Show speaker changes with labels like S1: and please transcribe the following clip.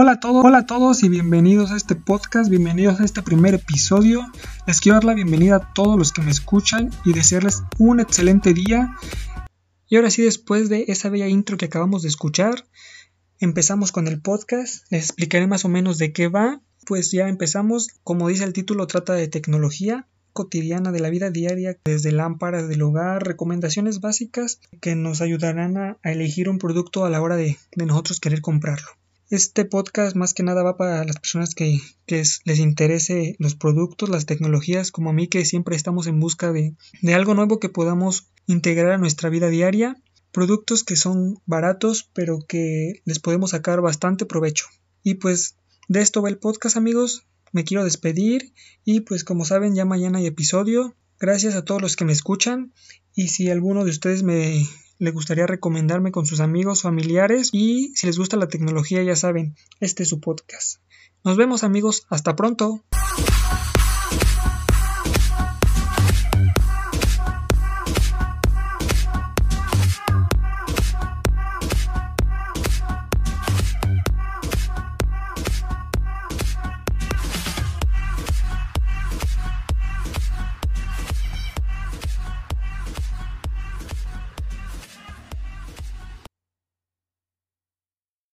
S1: Hola a todos, hola a todos y bienvenidos a este podcast, bienvenidos a este primer episodio. Les quiero dar la bienvenida a todos los que me escuchan y desearles un excelente día. Y ahora sí, después de esa bella intro que acabamos de escuchar, empezamos con el podcast. Les explicaré más o menos de qué va. Pues ya empezamos, como dice el título, trata de tecnología cotidiana de la vida diaria, desde lámparas del hogar, recomendaciones básicas que nos ayudarán a, elegir un producto a la hora de nosotros querer comprarlo. Este podcast más que nada va para las personas que, les interese los productos, las tecnologías, como a mí que siempre estamos en busca de, de algo nuevo que podamos integrar a nuestra vida diaria, productos que son baratos pero que les podemos sacar bastante provecho. Y pues de esto va el podcast amigos, me quiero despedir y pues como saben ya mañana hay episodio. Gracias a todos los que me escuchan y si alguno de ustedes me le gustaría recomendarme con sus amigos, familiares y si les gusta la tecnología ya saben, este es su podcast. Nos vemos amigos, hasta pronto.